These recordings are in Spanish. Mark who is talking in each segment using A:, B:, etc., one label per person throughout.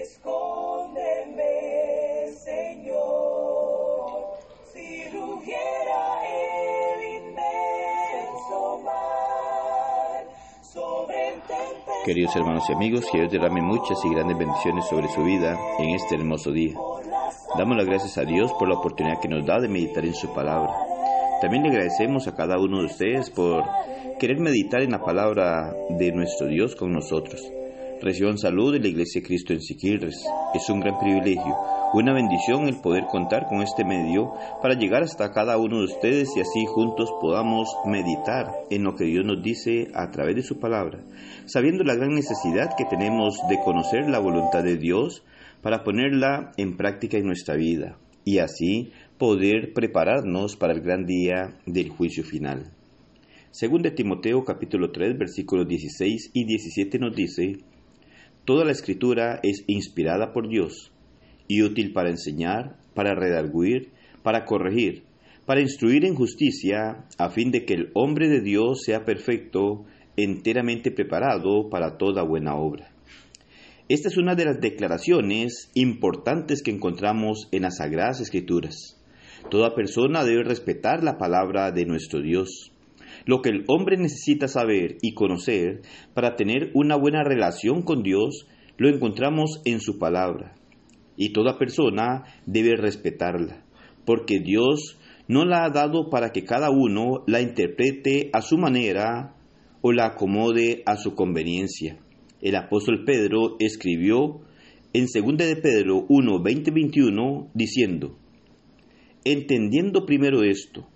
A: Escóndeme, Señor, si rugiera el inmenso mar sobre el Queridos hermanos y amigos, que Dios derrame muchas y grandes bendiciones sobre su vida en este hermoso día. Damos las gracias a Dios por la oportunidad que nos da de meditar en su palabra. También le agradecemos a cada uno de ustedes por querer meditar en la palabra de nuestro Dios con nosotros. Reciban salud de la Iglesia de Cristo en Siquirres. Es un gran privilegio, una bendición el poder contar con este medio para llegar hasta cada uno de ustedes y así juntos podamos meditar en lo que Dios nos dice a través de su palabra, sabiendo la gran necesidad que tenemos de conocer la voluntad de Dios para ponerla en práctica en nuestra vida y así poder prepararnos para el gran día del juicio final. Según de Timoteo capítulo 3 versículos 16 y 17 nos dice, Toda la escritura es inspirada por Dios y útil para enseñar, para redarguir, para corregir, para instruir en justicia, a fin de que el hombre de Dios sea perfecto, enteramente preparado para toda buena obra. Esta es una de las declaraciones importantes que encontramos en las Sagradas Escrituras. Toda persona debe respetar la palabra de nuestro Dios. Lo que el hombre necesita saber y conocer para tener una buena relación con Dios lo encontramos en su palabra. Y toda persona debe respetarla, porque Dios no la ha dado para que cada uno la interprete a su manera o la acomode a su conveniencia. El apóstol Pedro escribió en 2 de Pedro 1, 20, 21, diciendo, entendiendo primero esto,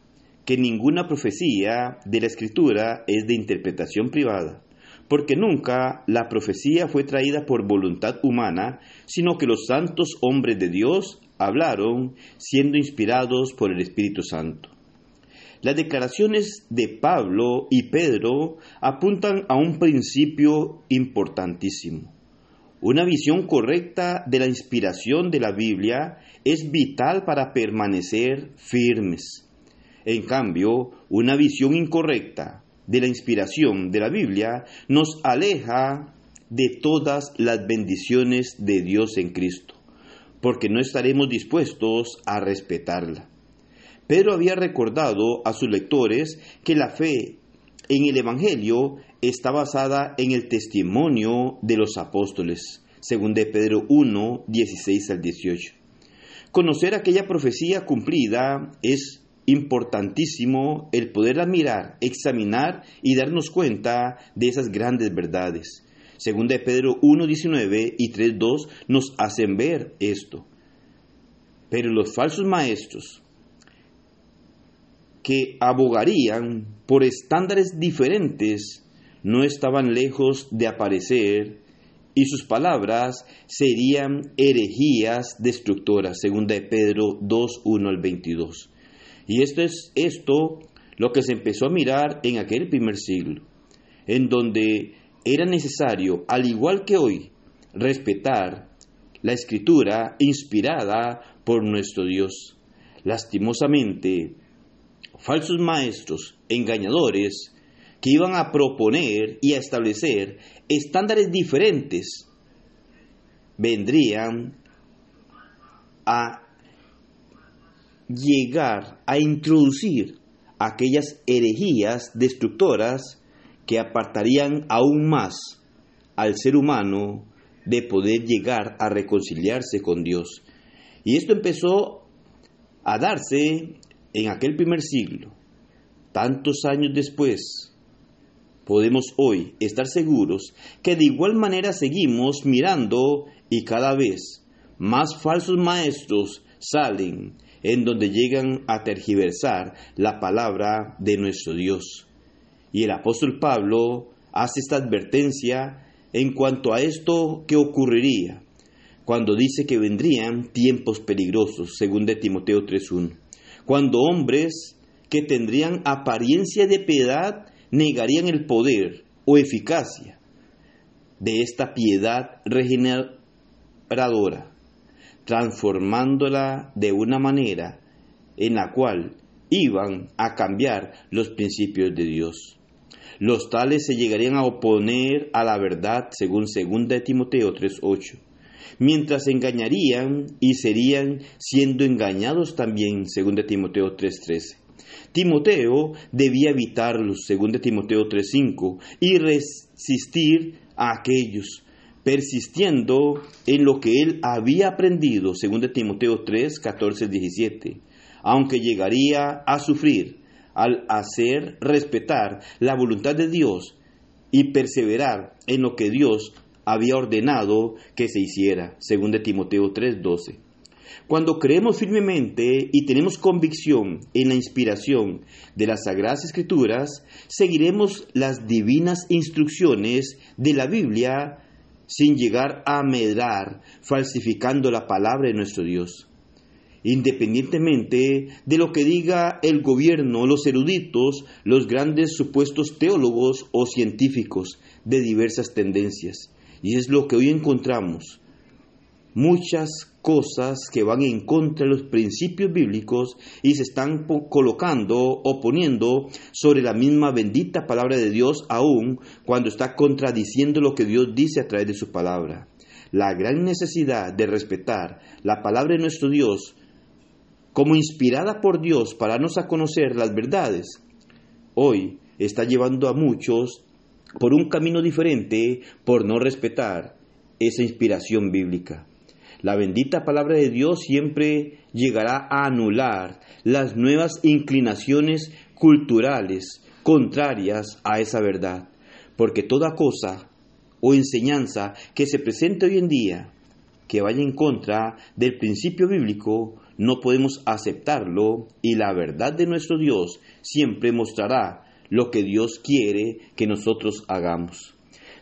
A: que ninguna profecía de la Escritura es de interpretación privada, porque nunca la profecía fue traída por voluntad humana, sino que los santos hombres de Dios hablaron siendo inspirados por el Espíritu Santo. Las declaraciones de Pablo y Pedro apuntan a un principio importantísimo. Una visión correcta de la inspiración de la Biblia es vital para permanecer firmes. En cambio, una visión incorrecta de la inspiración de la Biblia nos aleja de todas las bendiciones de Dios en Cristo, porque no estaremos dispuestos a respetarla. Pedro había recordado a sus lectores que la fe en el Evangelio está basada en el testimonio de los apóstoles, según de Pedro 1, 16 al 18. Conocer aquella profecía cumplida es importantísimo el poderla mirar, examinar y darnos cuenta de esas grandes verdades. Según de Pedro 1.19 y 3.2 nos hacen ver esto. Pero los falsos maestros que abogarían por estándares diferentes no estaban lejos de aparecer y sus palabras serían herejías destructoras, según de Pedro 2.1 al 22. Y esto es esto lo que se empezó a mirar en aquel primer siglo, en donde era necesario, al igual que hoy, respetar la escritura inspirada por nuestro Dios. Lastimosamente, falsos maestros, engañadores, que iban a proponer y a establecer estándares diferentes, vendrían a llegar a introducir aquellas herejías destructoras que apartarían aún más al ser humano de poder llegar a reconciliarse con Dios. Y esto empezó a darse en aquel primer siglo. Tantos años después, podemos hoy estar seguros que de igual manera seguimos mirando y cada vez más falsos maestros salen en donde llegan a tergiversar la palabra de nuestro Dios. Y el apóstol Pablo hace esta advertencia en cuanto a esto que ocurriría, cuando dice que vendrían tiempos peligrosos, según de Timoteo 3.1, cuando hombres que tendrían apariencia de piedad negarían el poder o eficacia de esta piedad regeneradora transformándola de una manera en la cual iban a cambiar los principios de Dios. Los tales se llegarían a oponer a la verdad según 2 Timoteo 3.8, mientras engañarían y serían siendo engañados también según Timoteo 3.13. Timoteo debía evitarlos, según de Timoteo 3.5, y resistir a aquellos, persistiendo en lo que él había aprendido, según de Timoteo 3, 14, 17, aunque llegaría a sufrir al hacer respetar la voluntad de Dios y perseverar en lo que Dios había ordenado que se hiciera, según de Timoteo 3:12. Cuando creemos firmemente y tenemos convicción en la inspiración de las Sagradas Escrituras, seguiremos las divinas instrucciones de la Biblia sin llegar a medrar, falsificando la palabra de nuestro Dios. Independientemente de lo que diga el gobierno, los eruditos, los grandes supuestos teólogos o científicos de diversas tendencias. Y es lo que hoy encontramos. Muchas cosas que van en contra de los principios bíblicos y se están colocando o poniendo sobre la misma bendita palabra de Dios aún cuando está contradiciendo lo que Dios dice a través de su palabra. La gran necesidad de respetar la palabra de nuestro Dios como inspirada por Dios para darnos a conocer las verdades, hoy está llevando a muchos por un camino diferente por no respetar esa inspiración bíblica. La bendita palabra de Dios siempre llegará a anular las nuevas inclinaciones culturales contrarias a esa verdad, porque toda cosa o enseñanza que se presente hoy en día que vaya en contra del principio bíblico no podemos aceptarlo y la verdad de nuestro Dios siempre mostrará lo que Dios quiere que nosotros hagamos.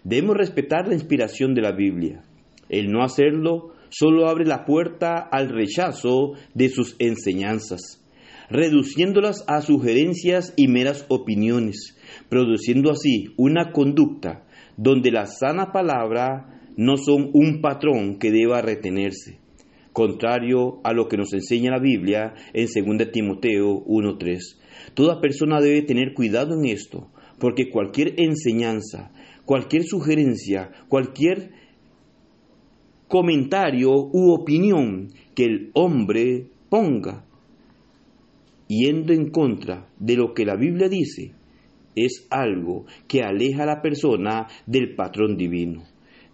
A: Debemos respetar la inspiración de la Biblia. El no hacerlo solo abre la puerta al rechazo de sus enseñanzas, reduciéndolas a sugerencias y meras opiniones, produciendo así una conducta donde la sana palabra no son un patrón que deba retenerse, contrario a lo que nos enseña la Biblia en 2 Timoteo 1.3. Toda persona debe tener cuidado en esto, porque cualquier enseñanza, cualquier sugerencia, cualquier comentario u opinión que el hombre ponga, yendo en contra de lo que la Biblia dice, es algo que aleja a la persona del patrón divino.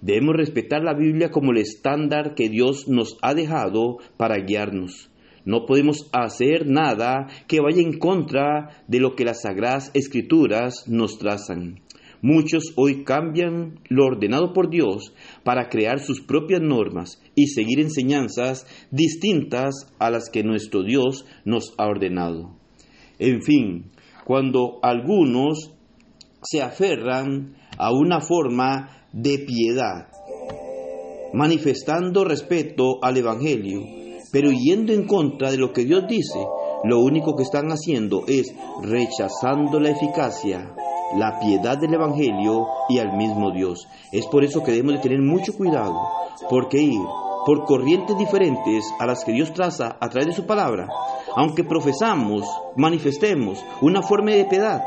A: Debemos respetar la Biblia como el estándar que Dios nos ha dejado para guiarnos. No podemos hacer nada que vaya en contra de lo que las sagradas escrituras nos trazan. Muchos hoy cambian lo ordenado por Dios para crear sus propias normas y seguir enseñanzas distintas a las que nuestro Dios nos ha ordenado. En fin, cuando algunos se aferran a una forma de piedad, manifestando respeto al Evangelio, pero yendo en contra de lo que Dios dice, lo único que están haciendo es rechazando la eficacia, la piedad del Evangelio y al mismo Dios. Es por eso que debemos de tener mucho cuidado, porque ir por corrientes diferentes a las que Dios traza a través de su palabra, aunque profesamos, manifestemos una forma de piedad,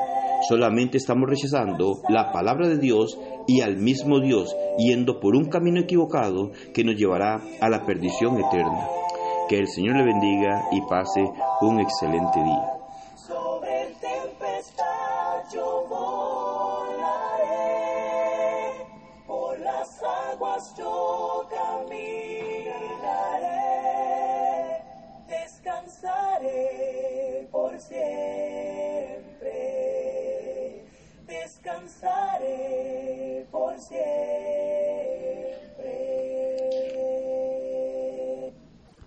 A: solamente estamos rechazando la palabra de Dios y al mismo Dios, yendo por un camino equivocado que nos llevará a la perdición eterna. Que el Señor le bendiga y pase un excelente día. pasto caminaré, descansaré por siempre, descansaré por siempre.